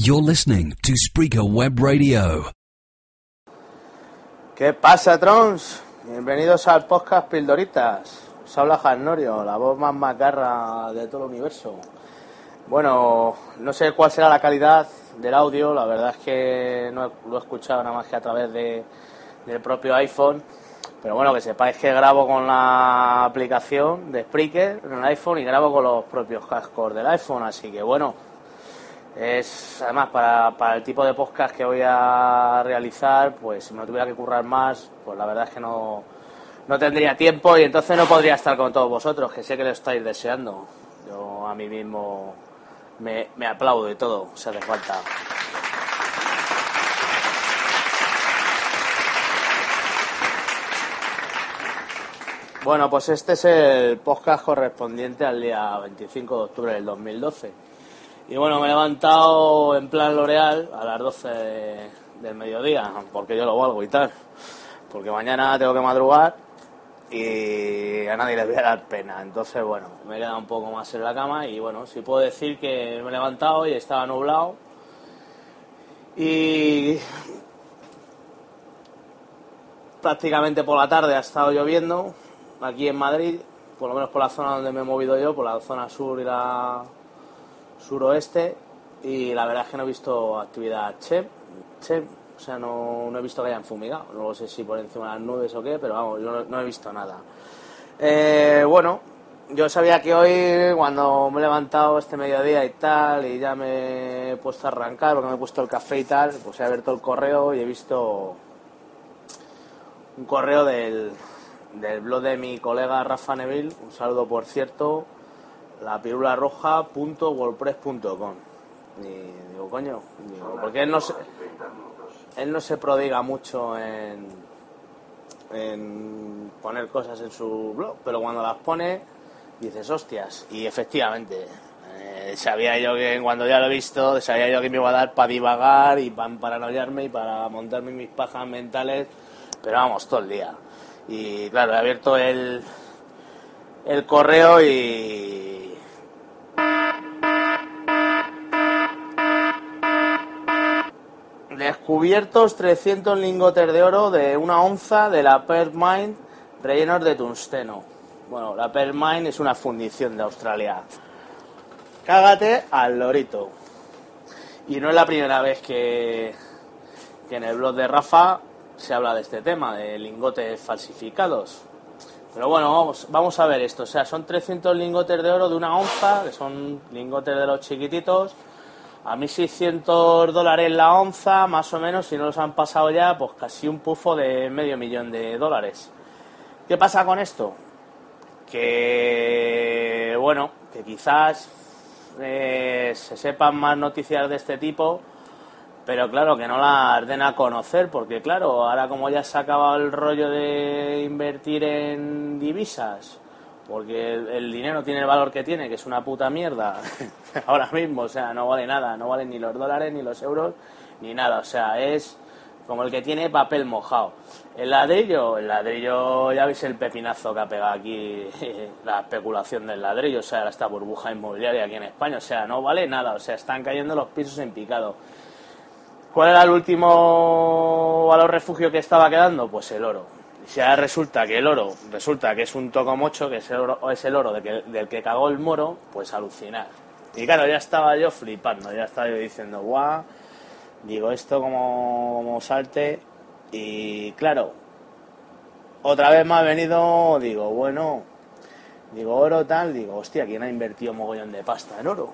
You're listening to Spreaker Web Radio. ¿Qué pasa, Trons? Bienvenidos al podcast Pildoritas. Os habla Norio, la voz más macarra de todo el universo. Bueno, no sé cuál será la calidad del audio, la verdad es que no lo he escuchado nada más que a través de, del propio iPhone. Pero bueno, que sepáis que grabo con la aplicación de Spreaker en el iPhone y grabo con los propios cascos del iPhone, así que bueno, es además para, para el tipo de podcast que voy a realizar, pues si me lo tuviera que currar más, pues la verdad es que no, no tendría tiempo y entonces no podría estar con todos vosotros, que sé que lo estáis deseando. Yo a mí mismo me, me aplaudo y todo, si hace falta. Bueno, pues este es el podcast correspondiente al día 25 de octubre del 2012. Y bueno, me he levantado en plan L'Oreal a las 12 del mediodía, porque yo lo valgo y tal. Porque mañana tengo que madrugar y a nadie le voy a dar pena. Entonces, bueno, me he quedado un poco más en la cama y bueno, sí puedo decir que me he levantado y estaba nublado. Y prácticamente por la tarde ha estado lloviendo aquí en Madrid, por lo menos por la zona donde me he movido yo, por la zona sur y la suroeste. Y la verdad es que no he visto actividad che, che o sea, no, no he visto que hayan fumigado. No sé si por encima de las nubes o qué, pero vamos, yo no, no he visto nada. Eh, bueno, yo sabía que hoy, cuando me he levantado este mediodía y tal, y ya me he puesto a arrancar, porque me he puesto el café y tal, pues he abierto el correo y he visto un correo del, del blog de mi colega Rafa Neville, un saludo por cierto, la pirula roja.wordpress.com. Y digo, coño, porque él no se, él no se prodiga mucho en, en poner cosas en su blog, pero cuando las pone dices, hostias, y efectivamente, eh, sabía yo que cuando ya lo he visto, sabía yo que me iba a dar para divagar y para paranoiarme y para montarme mis pajas mentales, pero vamos, todo el día. Y claro, he abierto el, el correo y... Descubiertos 300 lingotes de oro de una onza de la Pearl rellenos de tungsteno. Bueno, la Pearl es una fundición de Australia. Cágate al lorito. Y no es la primera vez que, que en el blog de Rafa se habla de este tema, de lingotes falsificados. Pero bueno, vamos, vamos a ver esto. O sea, son 300 lingotes de oro de una onza, que son lingotes de los chiquititos. A 1.600 dólares la onza, más o menos, si no los han pasado ya, pues casi un pufo de medio millón de dólares. ¿Qué pasa con esto? Que, bueno, que quizás eh, se sepan más noticias de este tipo, pero claro, que no las den a conocer, porque claro, ahora como ya se ha acabado el rollo de invertir en divisas, porque el, dinero tiene el valor que tiene, que es una puta mierda, ahora mismo, o sea, no vale nada, no valen ni los dólares, ni los euros, ni nada, o sea, es como el que tiene papel mojado. El ladrillo, el ladrillo, ya veis el pepinazo que ha pegado aquí la especulación del ladrillo, o sea, esta burbuja inmobiliaria aquí en España, o sea, no vale nada, o sea, están cayendo los pisos en picado. ¿Cuál era el último valor refugio que estaba quedando? Pues el oro. Si ahora resulta que el oro, resulta que es un tocomocho, que es el oro, es el oro del que, cagó el moro, pues alucinar. Y claro, ya estaba yo flipando, ya estaba yo diciendo, guau, digo esto como, como salte. Y claro, otra vez me ha venido, digo, bueno, digo oro tal, digo, hostia, ¿quién ha invertido mogollón de pasta en oro?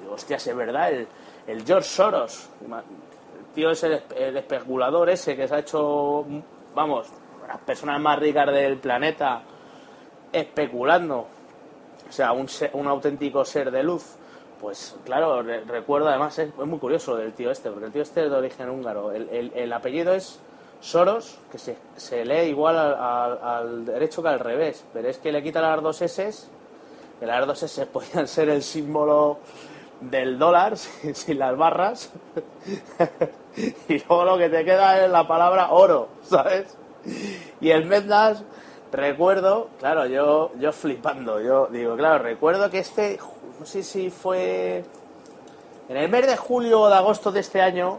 Digo, hostia, es verdad, el, el George Soros, el tío es el especulador ese que se ha hecho, vamos, las personas más ricas del planeta especulando, o sea, un, ser- un auténtico ser de luz pues claro, recuerdo además, es, muy curioso del tío este, porque el tío este es de origen húngaro. El, apellido es Soros, que se, se lee igual al, derecho que al revés, pero es que le quita las dos S, que las dos S podían ser el símbolo del dólar sin, las barras, y luego lo que te queda es la palabra oro, ¿sabes? Y el Mednas, recuerdo, claro, yo, yo flipando, yo digo, claro, recuerdo que este no sé si fue en el mes de julio o de agosto de este año,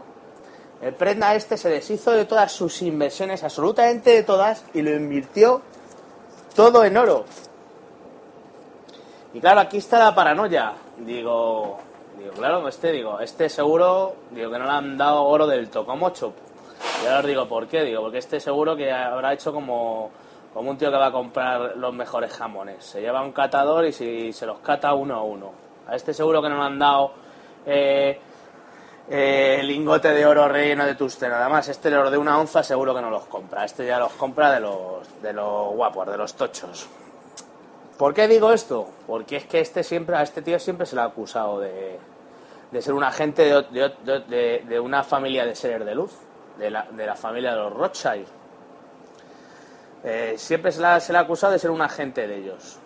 el prenda este se deshizo de todas sus inversiones, absolutamente de todas, y lo invirtió todo en oro. Y claro, aquí está la paranoia. Digo, digo, claro, este, digo, este seguro, digo que no le han dado oro del tocomocho. Y ahora os digo, ¿por qué? Digo, porque este seguro que habrá hecho como como un tío que va a comprar los mejores jamones. Se lleva un catador y si se los cata uno a uno. A este seguro que no le han dado eh, eh, lingote de oro relleno de tusteno. Además, este oro de una onza seguro que no los compra. Este ya los compra de los, de los guapos, de los tochos. ¿Por qué digo esto? Porque es que este siempre, a este tío siempre se le ha acusado de, de ser un agente de, de, una familia de seres de luz, de la, de la familia de los Rothschild eh, siempre se le, ha, acusado de ser un agente de ellos.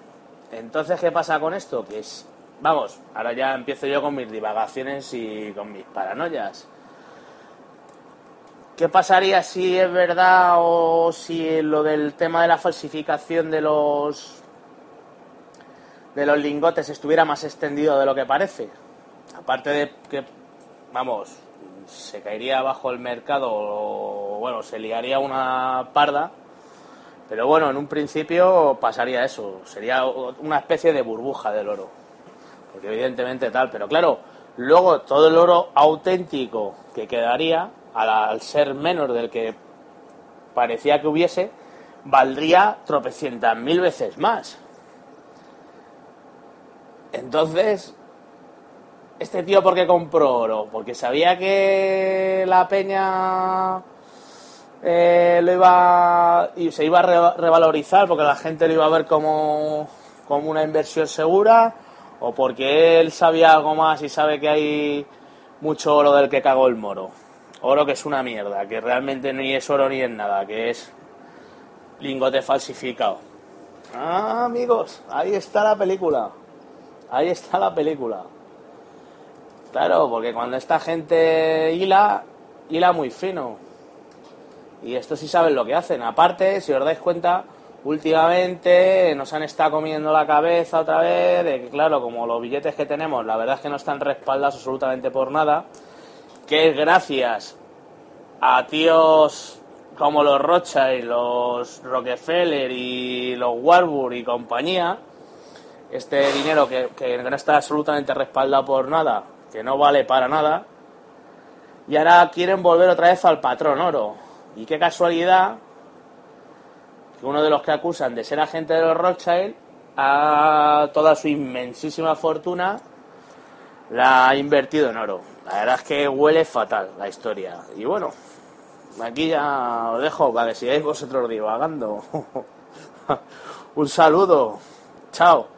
Entonces, ¿qué pasa con esto? Que es, vamos, ahora ya empiezo yo con mis divagaciones y con mis paranoias. ¿Qué pasaría si es verdad o si lo del tema de la falsificación de los de los lingotes estuviera más extendido de lo que parece? Aparte de que, vamos, se caería bajo el mercado o, bueno, se liaría una parda pero bueno, en un principio pasaría eso, sería una especie de burbuja del oro. Porque evidentemente tal, pero claro, luego todo el oro auténtico que quedaría, al, ser menos del que parecía que hubiese, valdría tropecientas mil veces más. Entonces, ¿este tío por qué compró oro? Porque sabía que la peña eh, lo iba y se iba a revalorizar porque la gente lo iba a ver como, como una inversión segura o porque él sabía algo más y sabe que hay mucho oro del que cagó el moro. Oro que es una mierda, que realmente ni es oro ni es nada, que es lingote falsificado. Ah, amigos, ahí está la película. Ahí está la película. Claro, porque cuando esta gente hila, hila muy fino. Y esto sí saben lo que hacen. Aparte, si os dais cuenta, últimamente nos han estado comiendo la cabeza otra vez de que, claro, como los billetes que tenemos, la verdad es que no están respaldados absolutamente por nada, que es gracias a tíos como los Rothschild, los Rockefeller y los Warburg y compañía, este dinero que, que no está absolutamente respaldado por nada, que no vale para nada, y ahora quieren volver otra vez al patrón oro y qué casualidad que uno de los que acusan de ser agente de los Rothschild a toda su inmensísima fortuna la ha invertido en oro. La verdad es que huele fatal la historia. Y bueno, aquí ya os dejo para que sigáis vosotros divagando. Un saludo. Chao.